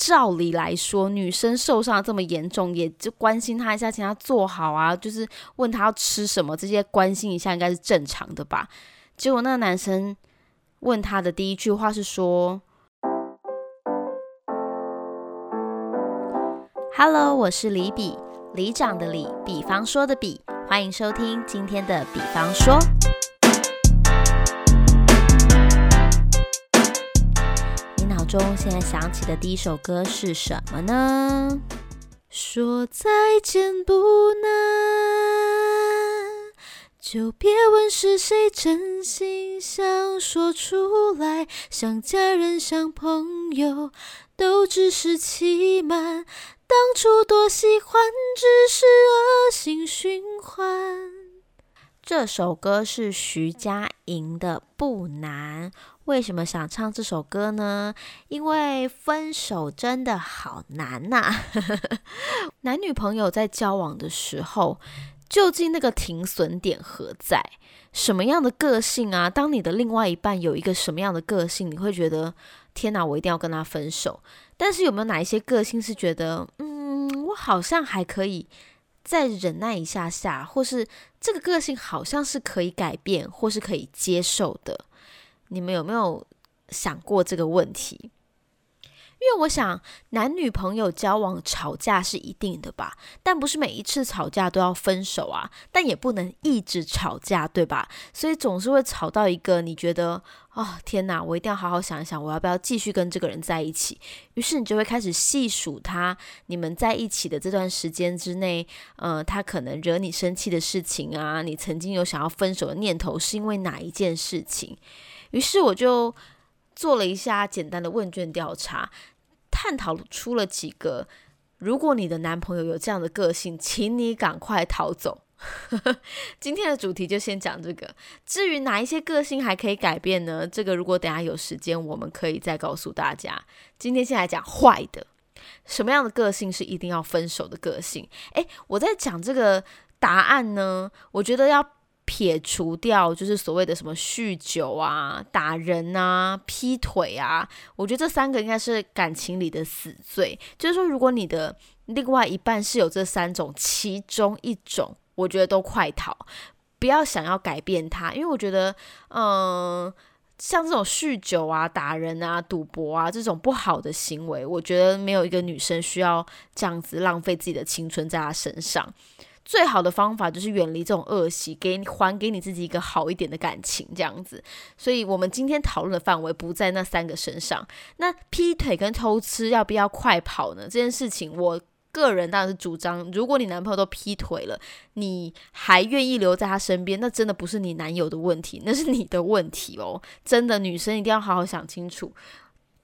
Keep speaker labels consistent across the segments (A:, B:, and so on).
A: 照理来说，女生受伤这么严重，也就关心她一下，请她坐好啊，就是问她要吃什么，这些关心一下应该是正常的吧。结果那个男生问她的第一句话是说：“Hello，我是李比，里长的李，比方说的比，欢迎收听今天的比方说。”中现在想起的第一首歌是什么呢？说再见不难，就别问是谁真心想说出来。像家人，像朋友，都只是欺瞒。当初多喜欢，只是恶性循环。这首歌是徐佳莹的《不难》。为什么想唱这首歌呢？因为分手真的好难呐！男女朋友在交往的时候，究竟那个停损点何在？什么样的个性啊？当你的另外一半有一个什么样的个性，你会觉得天哪，我一定要跟他分手？但是有没有哪一些个性是觉得，嗯，我好像还可以再忍耐一下下，或是这个个性好像是可以改变，或是可以接受的？你们有没有想过这个问题？因为我想，男女朋友交往吵架是一定的吧，但不是每一次吵架都要分手啊，但也不能一直吵架，对吧？所以总是会吵到一个你觉得，哦天哪，我一定要好好想一想，我要不要继续跟这个人在一起？于是你就会开始细数他，你们在一起的这段时间之内，呃，他可能惹你生气的事情啊，你曾经有想要分手的念头，是因为哪一件事情？于是我就做了一下简单的问卷调查，探讨出了几个：如果你的男朋友有这样的个性，请你赶快逃走。今天的主题就先讲这个。至于哪一些个性还可以改变呢？这个如果等下有时间，我们可以再告诉大家。今天先来讲坏的，什么样的个性是一定要分手的个性？诶，我在讲这个答案呢，我觉得要。撇除掉就是所谓的什么酗酒啊、打人啊、劈腿啊，我觉得这三个应该是感情里的死罪。就是说，如果你的另外一半是有这三种其中一种，我觉得都快逃，不要想要改变他，因为我觉得，嗯，像这种酗酒啊、打人啊、赌博啊这种不好的行为，我觉得没有一个女生需要这样子浪费自己的青春在他身上。最好的方法就是远离这种恶习，给你还给你自己一个好一点的感情，这样子。所以，我们今天讨论的范围不在那三个身上。那劈腿跟偷吃要不要快跑呢？这件事情，我个人当然是主张，如果你男朋友都劈腿了，你还愿意留在他身边，那真的不是你男友的问题，那是你的问题哦。真的，女生一定要好好想清楚。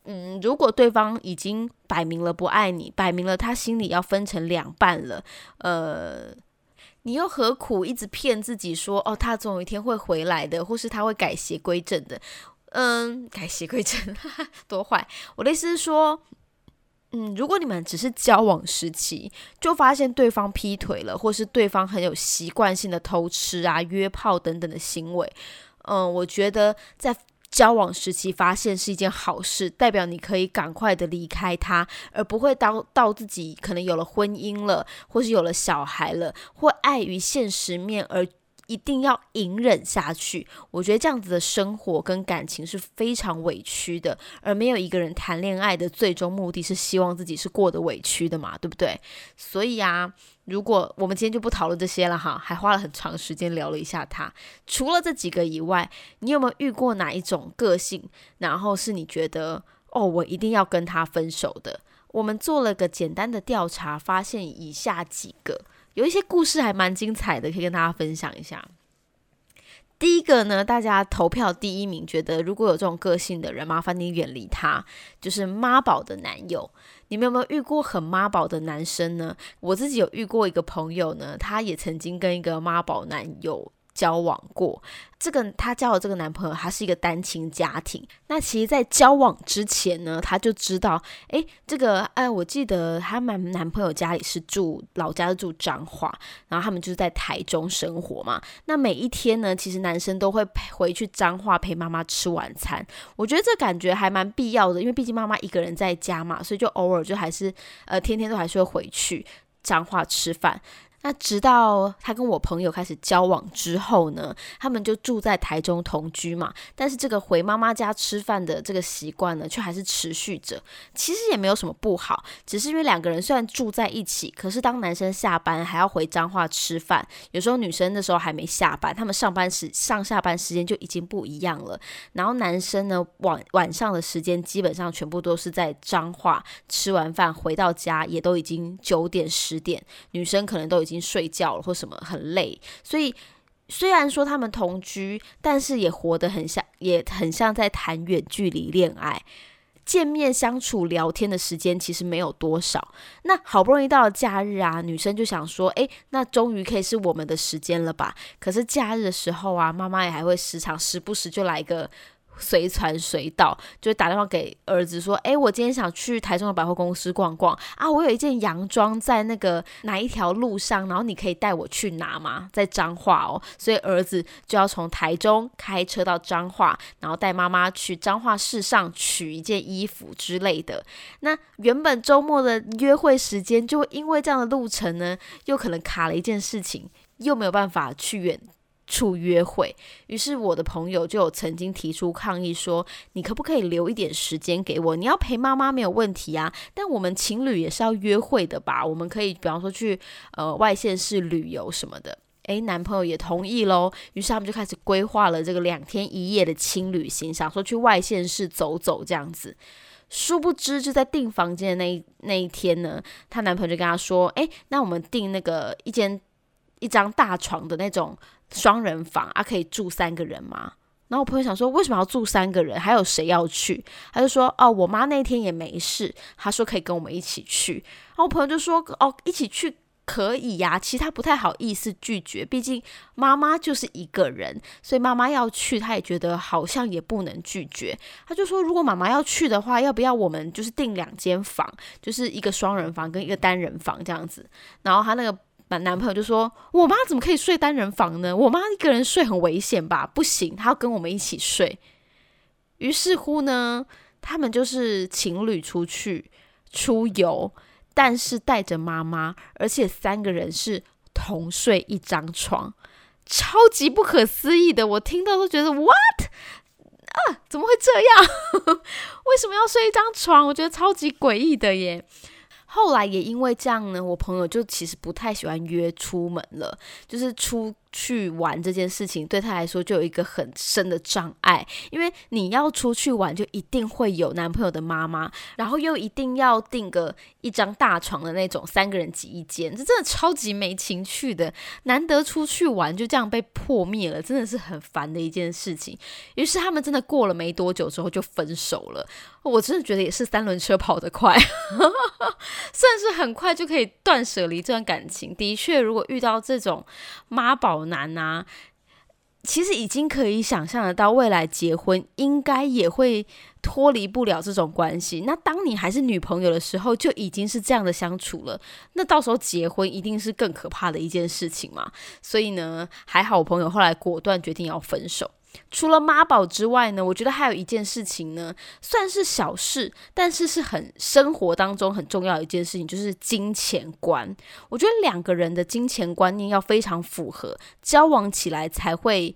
A: 嗯，如果对方已经摆明了不爱你，摆明了他心里要分成两半了，呃。你又何苦一直骗自己说哦，他总有一天会回来的，或是他会改邪归正的？嗯，改邪归正 多坏！我的意思是说，嗯，如果你们只是交往时期就发现对方劈腿了，或是对方很有习惯性的偷吃啊、约炮等等的行为，嗯，我觉得在。交往时期发现是一件好事，代表你可以赶快的离开他，而不会到到自己可能有了婚姻了，或是有了小孩了，或碍于现实面而。一定要隐忍下去，我觉得这样子的生活跟感情是非常委屈的，而没有一个人谈恋爱的最终目的是希望自己是过得委屈的嘛，对不对？所以啊，如果我们今天就不讨论这些了哈，还花了很长时间聊了一下他，除了这几个以外，你有没有遇过哪一种个性，然后是你觉得哦，我一定要跟他分手的？我们做了个简单的调查，发现以下几个。有一些故事还蛮精彩的，可以跟大家分享一下。第一个呢，大家投票第一名，觉得如果有这种个性的人，麻烦你远离他，就是妈宝的男友。你们有没有遇过很妈宝的男生呢？我自己有遇过一个朋友呢，他也曾经跟一个妈宝男友交往过。这个她交的这个男朋友，他是一个单亲家庭。那其实，在交往之前呢，她就知道，哎，这个哎，我记得他们男朋友家里是住老家是住彰化，然后他们就是在台中生活嘛。那每一天呢，其实男生都会陪回去彰化陪妈妈吃晚餐。我觉得这感觉还蛮必要的，因为毕竟妈妈一个人在家嘛，所以就偶尔就还是呃，天天都还是会回去彰化吃饭。那直到他跟我朋友开始交往之后呢，他们就住在台中同居嘛。但是这个回妈妈家吃饭的这个习惯呢，却还是持续着。其实也没有什么不好，只是因为两个人虽然住在一起，可是当男生下班还要回彰化吃饭，有时候女生那时候还没下班，他们上班时上下班时间就已经不一样了。然后男生呢晚晚上的时间基本上全部都是在彰化吃完饭回到家，也都已经九点十点，女生可能都已经。睡觉了或什么很累，所以虽然说他们同居，但是也活得很像，也很像在谈远距离恋爱。见面相处聊天的时间其实没有多少。那好不容易到了假日啊，女生就想说，诶，那终于可以是我们的时间了吧？可是假日的时候啊，妈妈也还会时常时不时就来个。随传随到，就打电话给儿子说：“哎，我今天想去台中的百货公司逛逛啊，我有一件洋装在那个哪一条路上，然后你可以带我去拿吗？在彰化哦，所以儿子就要从台中开车到彰化，然后带妈妈去彰化市上取一件衣服之类的。那原本周末的约会时间，就因为这样的路程呢，又可能卡了一件事情，又没有办法去远。”处约会，于是我的朋友就有曾经提出抗议说：“你可不可以留一点时间给我？你要陪妈妈没有问题啊，但我们情侣也是要约会的吧？我们可以比方说去呃外县市旅游什么的。”诶，男朋友也同意喽，于是他们就开始规划了这个两天一夜的轻旅行，想说去外县市走走这样子。殊不知就在订房间的那一那一天呢，她男朋友就跟她说：“诶，那我们订那个一间一张大床的那种。”双人房啊，可以住三个人吗？然后我朋友想说，为什么要住三个人？还有谁要去？他就说，哦，我妈那天也没事，他说可以跟我们一起去。然后我朋友就说，哦，一起去可以呀。其实他不太好意思拒绝，毕竟妈妈就是一个人，所以妈妈要去，他也觉得好像也不能拒绝。他就说，如果妈妈要去的话，要不要我们就是订两间房，就是一个双人房跟一个单人房这样子？然后他那个。男男朋友就说：“我妈怎么可以睡单人房呢？我妈一个人睡很危险吧？不行，她要跟我们一起睡。”于是乎呢，他们就是情侣出去出游，但是带着妈妈，而且三个人是同睡一张床，超级不可思议的。我听到都觉得 “what 啊？怎么会这样？为什么要睡一张床？我觉得超级诡异的耶。”后来也因为这样呢，我朋友就其实不太喜欢约出门了，就是出。去玩这件事情对他来说就有一个很深的障碍，因为你要出去玩，就一定会有男朋友的妈妈，然后又一定要订个一张大床的那种，三个人挤一间，这真的超级没情趣的。难得出去玩就这样被破灭了，真的是很烦的一件事情。于是他们真的过了没多久之后就分手了。我真的觉得也是三轮车跑得快，算是很快就可以断舍离这段感情。的确，如果遇到这种妈宝。男呐，其实已经可以想象得到，未来结婚应该也会脱离不了这种关系。那当你还是女朋友的时候，就已经是这样的相处了。那到时候结婚一定是更可怕的一件事情嘛。所以呢，还好我朋友后来果断决定要分手。除了妈宝之外呢，我觉得还有一件事情呢，算是小事，但是是很生活当中很重要的一件事情，就是金钱观。我觉得两个人的金钱观念要非常符合，交往起来才会。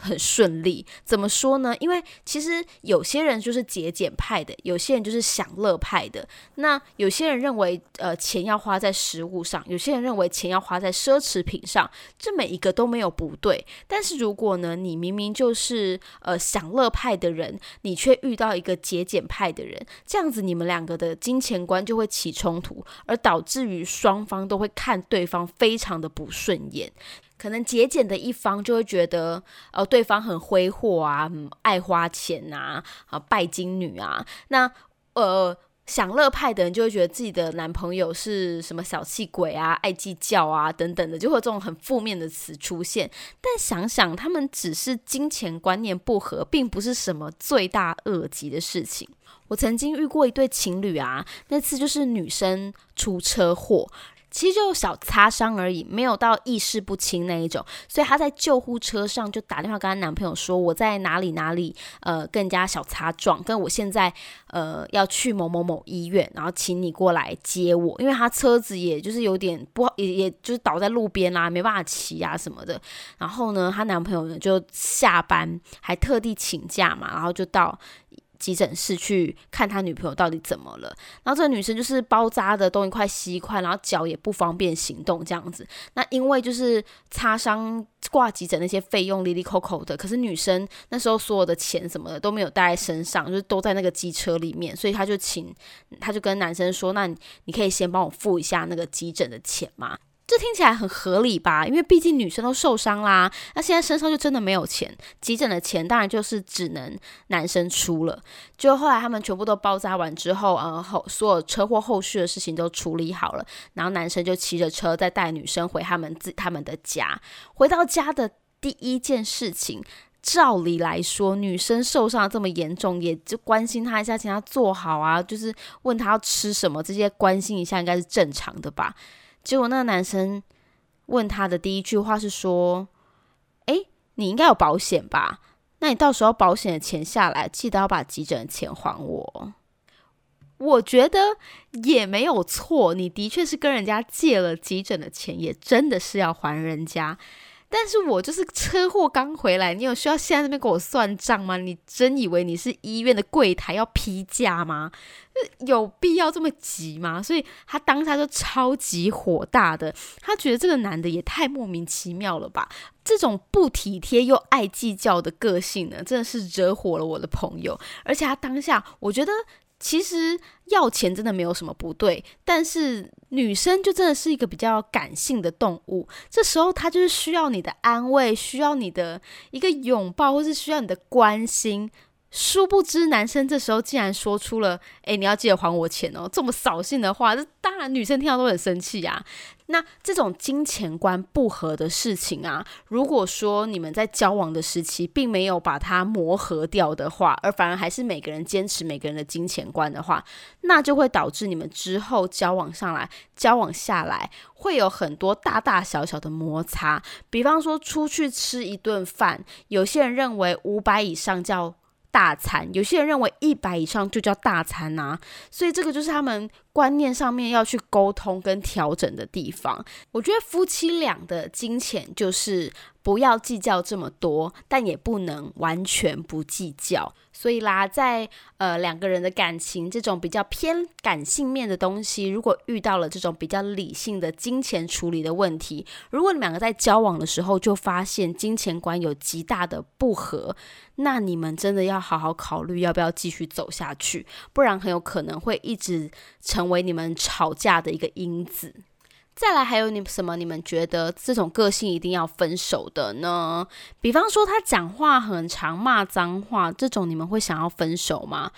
A: 很顺利，怎么说呢？因为其实有些人就是节俭派的，有些人就是享乐派的。那有些人认为，呃，钱要花在食物上；有些人认为钱要花在奢侈品上。这每一个都没有不对。但是如果呢，你明明就是呃享乐派的人，你却遇到一个节俭派的人，这样子你们两个的金钱观就会起冲突，而导致于双方都会看对方非常的不顺眼。可能节俭的一方就会觉得，呃，对方很挥霍啊，爱花钱呐，啊，拜金女啊。那，呃，享乐派的人就会觉得自己的男朋友是什么小气鬼啊、爱计较啊等等的，就会有这种很负面的词出现。但想想，他们只是金钱观念不合，并不是什么罪大恶极的事情。我曾经遇过一对情侣啊，那次就是女生出车祸。其实就小擦伤而已，没有到意识不清那一种，所以她在救护车上就打电话跟她男朋友说：“我在哪里哪里，呃，更加小擦撞，跟我现在呃要去某某某医院，然后请你过来接我，因为她车子也就是有点不好，也也就是倒在路边啦，没办法骑啊什么的。然后呢，她男朋友呢就下班还特地请假嘛，然后就到。”急诊室去看他女朋友到底怎么了，然后这个女生就是包扎的东一块西一块，然后脚也不方便行动这样子。那因为就是擦伤挂急诊那些费用，里里扣扣的，可是女生那时候所有的钱什么的都没有带在身上，就是都在那个机车里面，所以他就请他就跟男生说：“那你可以先帮我付一下那个急诊的钱吗？”这听起来很合理吧？因为毕竟女生都受伤啦，那现在身上就真的没有钱，急诊的钱当然就是只能男生出了。就后来他们全部都包扎完之后，呃后所有车祸后续的事情都处理好了，然后男生就骑着车再带女生回他们自他们的家。回到家的第一件事情，照理来说，女生受伤这么严重，也就关心她一下，请她坐好啊，就是问她要吃什么，这些关心一下应该是正常的吧。结果那个男生问他的第一句话是说：“哎，你应该有保险吧？那你到时候保险的钱下来，记得要把急诊的钱还我。”我觉得也没有错，你的确是跟人家借了急诊的钱，也真的是要还人家。但是我就是车祸刚回来，你有需要现在这边给我算账吗？你真以为你是医院的柜台要批价吗？有必要这么急吗？所以他当下就超级火大的，他觉得这个男的也太莫名其妙了吧！这种不体贴又爱计较的个性呢，真的是惹火了我的朋友。而且他当下，我觉得。其实要钱真的没有什么不对，但是女生就真的是一个比较感性的动物，这时候她就是需要你的安慰，需要你的一个拥抱，或是需要你的关心。殊不知，男生这时候竟然说出了“哎，你要记得还我钱哦”这么扫兴的话，这当然女生听到都很生气呀。那这种金钱观不合的事情啊，如果说你们在交往的时期并没有把它磨合掉的话，而反而还是每个人坚持每个人的金钱观的话，那就会导致你们之后交往上来、交往下来会有很多大大小小的摩擦。比方说出去吃一顿饭，有些人认为五百以上叫。大餐，有些人认为一百以上就叫大餐啊，所以这个就是他们观念上面要去沟通跟调整的地方。我觉得夫妻俩的金钱就是不要计较这么多，但也不能完全不计较。所以啦，在呃两个人的感情这种比较偏感性面的东西，如果遇到了这种比较理性的金钱处理的问题，如果你们两个在交往的时候就发现金钱观有极大的不合，那你们真的要好好考虑要不要继续走下去，不然很有可能会一直成为你们吵架的一个因子。再来，还有你什么？你们觉得这种个性一定要分手的呢？比方说，他讲话很常，骂脏话，这种你们会想要分手吗？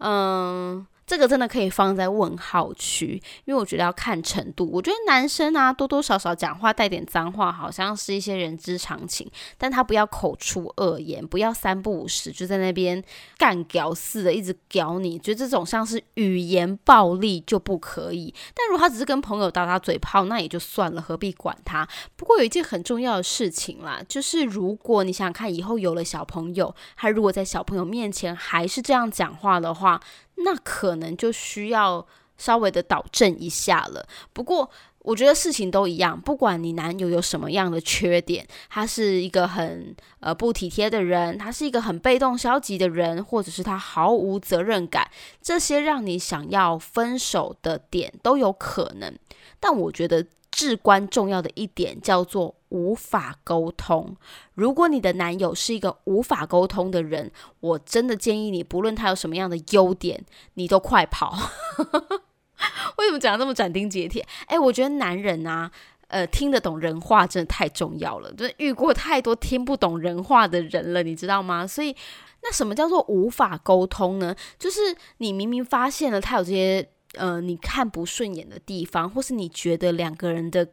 A: 嗯。这个真的可以放在问号区，因为我觉得要看程度。我觉得男生啊，多多少少讲话带点脏话，好像是一些人之常情。但他不要口出恶言，不要三不五时就在那边干屌似的，一直屌你。觉得这种像是语言暴力就不可以。但如果他只是跟朋友打打嘴炮，那也就算了，何必管他？不过有一件很重要的事情啦，就是如果你想想看，以后有了小朋友，他如果在小朋友面前还是这样讲话的话，那可能就需要稍微的导正一下了。不过，我觉得事情都一样，不管你男友有什么样的缺点，他是一个很呃不体贴的人，他是一个很被动消极的人，或者是他毫无责任感，这些让你想要分手的点都有可能。但我觉得。至关重要的一点叫做无法沟通。如果你的男友是一个无法沟通的人，我真的建议你，不论他有什么样的优点，你都快跑。为什么讲的这么斩钉截铁？哎，我觉得男人啊，呃，听得懂人话真的太重要了，就是遇过太多听不懂人话的人了，你知道吗？所以，那什么叫做无法沟通呢？就是你明明发现了他有这些呃你看不顺眼的地方，或是你觉得两个人的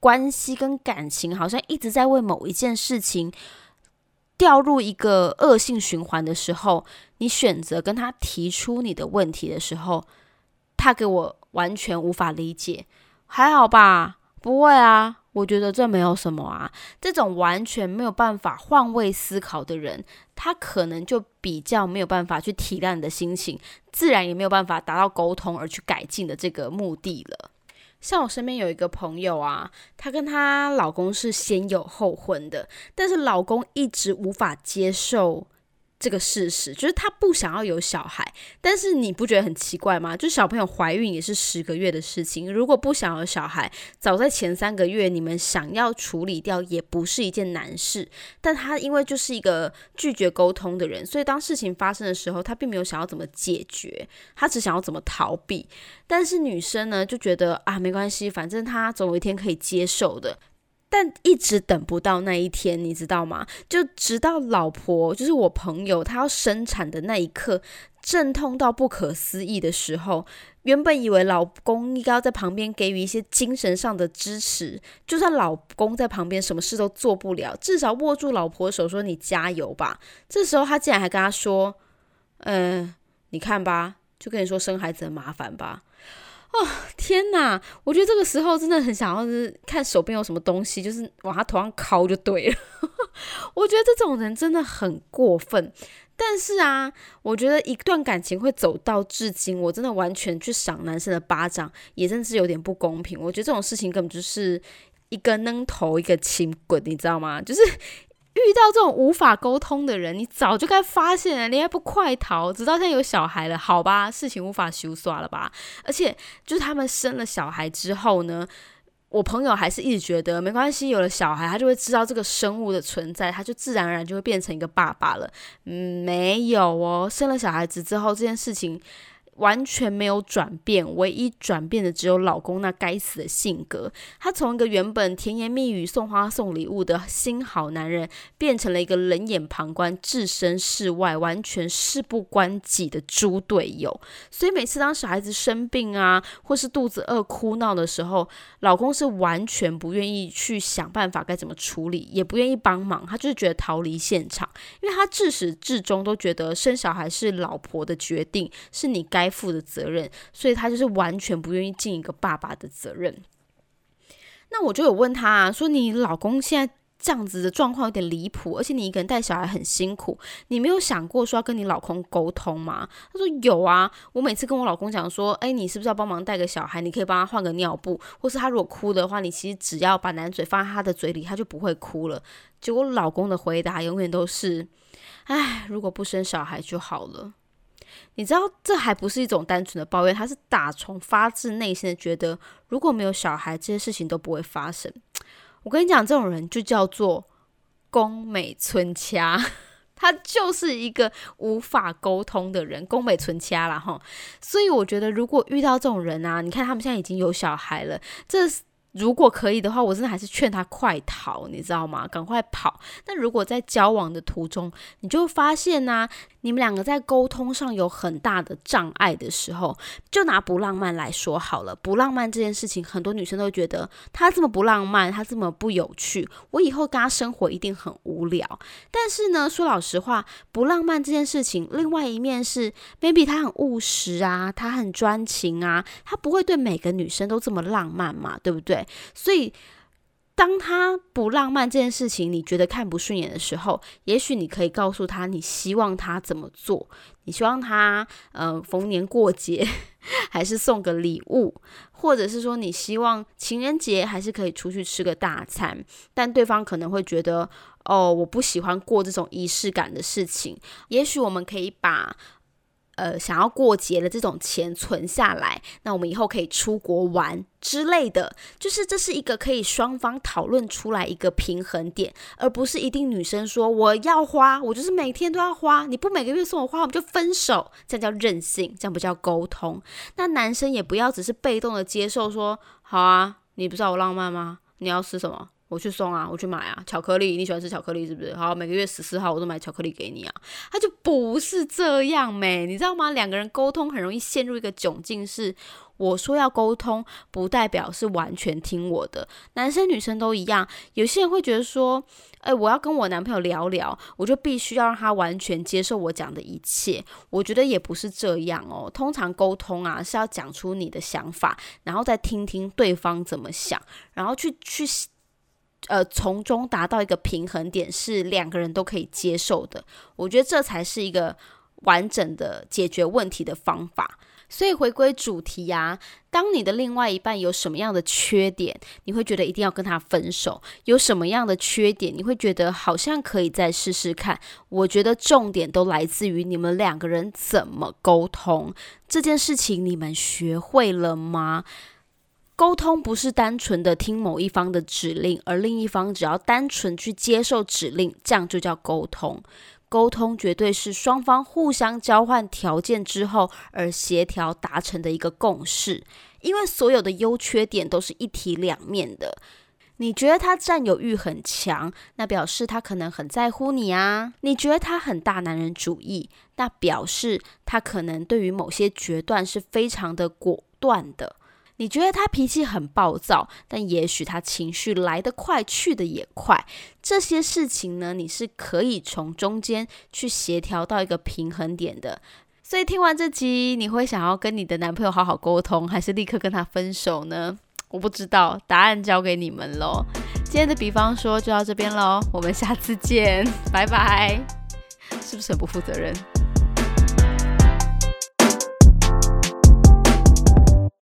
A: 关系跟感情好像一直在为某一件事情掉入一个恶性循环的时候，你选择跟他提出你的问题的时候，他给我完全无法理解，还好吧？不会啊，我觉得这没有什么啊。这种完全没有办法换位思考的人，他可能就比较没有办法去体谅你的心情，自然也没有办法达到沟通而去改进的这个目的了。像我身边有一个朋友啊，她跟她老公是先有后婚的，但是老公一直无法接受。这个事实就是他不想要有小孩，但是你不觉得很奇怪吗？就小朋友怀孕也是十个月的事情，如果不想要小孩，早在前三个月你们想要处理掉也不是一件难事。但他因为就是一个拒绝沟通的人，所以当事情发生的时候，他并没有想要怎么解决，他只想要怎么逃避。但是女生呢，就觉得啊没关系，反正他总有一天可以接受的。但一直等不到那一天，你知道吗？就直到老婆，就是我朋友，她要生产的那一刻，阵痛到不可思议的时候，原本以为老公应该要在旁边给予一些精神上的支持，就算老公在旁边什么事都做不了，至少握住老婆的手说：“你加油吧。”这时候他竟然还跟他说：“嗯，你看吧，就跟你说生孩子很麻烦吧。”哦天哪！我觉得这个时候真的很想要是看手边有什么东西，就是往他头上敲就对了。我觉得这种人真的很过分。但是啊，我觉得一段感情会走到至今，我真的完全去赏男生的巴掌，也真是有点不公平。我觉得这种事情根本就是一个扔头，一个轻滚，你知道吗？就是。遇到这种无法沟通的人，你早就该发现了，你还不快逃？直到现在有小孩了，好吧，事情无法修刷了吧？而且，就是他们生了小孩之后呢，我朋友还是一直觉得没关系，有了小孩，他就会知道这个生物的存在，他就自然而然就会变成一个爸爸了。嗯，没有哦，生了小孩子之后，这件事情。完全没有转变，唯一转变的只有老公那该死的性格。他从一个原本甜言蜜语、送花送礼物的新好男人，变成了一个冷眼旁观、置身事外、完全事不关己的猪队友。所以每次当小孩子生病啊，或是肚子饿哭闹的时候，老公是完全不愿意去想办法该怎么处理，也不愿意帮忙。他就是觉得逃离现场，因为他自始至终都觉得生小孩是老婆的决定，是你该。负的责任，所以他就是完全不愿意尽一个爸爸的责任。那我就有问他啊，说你老公现在这样子的状况有点离谱，而且你一个人带小孩很辛苦，你没有想过说要跟你老公沟通吗？他说有啊，我每次跟我老公讲说，哎，你是不是要帮忙带个小孩？你可以帮他换个尿布，或是他如果哭的话，你其实只要把奶嘴放在他的嘴里，他就不会哭了。结果老公的回答永远都是，哎，如果不生小孩就好了。你知道，这还不是一种单纯的抱怨，他是打从发自内心的觉得，如果没有小孩，这些事情都不会发生。我跟你讲，这种人就叫做宫美村掐，他就是一个无法沟通的人，宫美村掐了哈。所以我觉得，如果遇到这种人啊，你看他们现在已经有小孩了，这。如果可以的话，我真的还是劝他快逃，你知道吗？赶快跑。那如果在交往的途中，你就发现呢，你们两个在沟通上有很大的障碍的时候，就拿不浪漫来说好了。不浪漫这件事情，很多女生都觉得他这么不浪漫，他这么不有趣，我以后跟他生活一定很无聊。但是呢，说老实话，不浪漫这件事情，另外一面是，maybe 他很务实啊，他很专情啊，他不会对每个女生都这么浪漫嘛，对不对？所以，当他不浪漫这件事情你觉得看不顺眼的时候，也许你可以告诉他，你希望他怎么做？你希望他，呃，逢年过节还是送个礼物，或者是说你希望情人节还是可以出去吃个大餐？但对方可能会觉得，哦，我不喜欢过这种仪式感的事情。也许我们可以把。呃，想要过节的这种钱存下来，那我们以后可以出国玩之类的，就是这是一个可以双方讨论出来一个平衡点，而不是一定女生说我要花，我就是每天都要花，你不每个月送我花，我们就分手，这样叫任性，这样不叫沟通。那男生也不要只是被动的接受说，好啊，你不知道我浪漫吗？你要吃什么？我去送啊，我去买啊，巧克力，你喜欢吃巧克力是不是？好，每个月十四号我都买巧克力给你啊。他就不是这样没，你知道吗？两个人沟通很容易陷入一个窘境，是我说要沟通，不代表是完全听我的。男生女生都一样，有些人会觉得说，哎，我要跟我男朋友聊聊，我就必须要让他完全接受我讲的一切。我觉得也不是这样哦。通常沟通啊是要讲出你的想法，然后再听听对方怎么想，然后去去。呃，从中达到一个平衡点，是两个人都可以接受的。我觉得这才是一个完整的解决问题的方法。所以回归主题啊，当你的另外一半有什么样的缺点，你会觉得一定要跟他分手；有什么样的缺点，你会觉得好像可以再试试看。我觉得重点都来自于你们两个人怎么沟通这件事情，你们学会了吗？沟通不是单纯的听某一方的指令，而另一方只要单纯去接受指令，这样就叫沟通。沟通绝对是双方互相交换条件之后而协调达成的一个共识。因为所有的优缺点都是一体两面的。你觉得他占有欲很强，那表示他可能很在乎你啊。你觉得他很大男人主义，那表示他可能对于某些决断是非常的果断的。你觉得他脾气很暴躁，但也许他情绪来得快，去得也快。这些事情呢，你是可以从中间去协调到一个平衡点的。所以听完这集，你会想要跟你的男朋友好好沟通，还是立刻跟他分手呢？我不知道，答案交给你们喽。今天的比方说就到这边喽，我们下次见，拜拜。是不是很不负责任？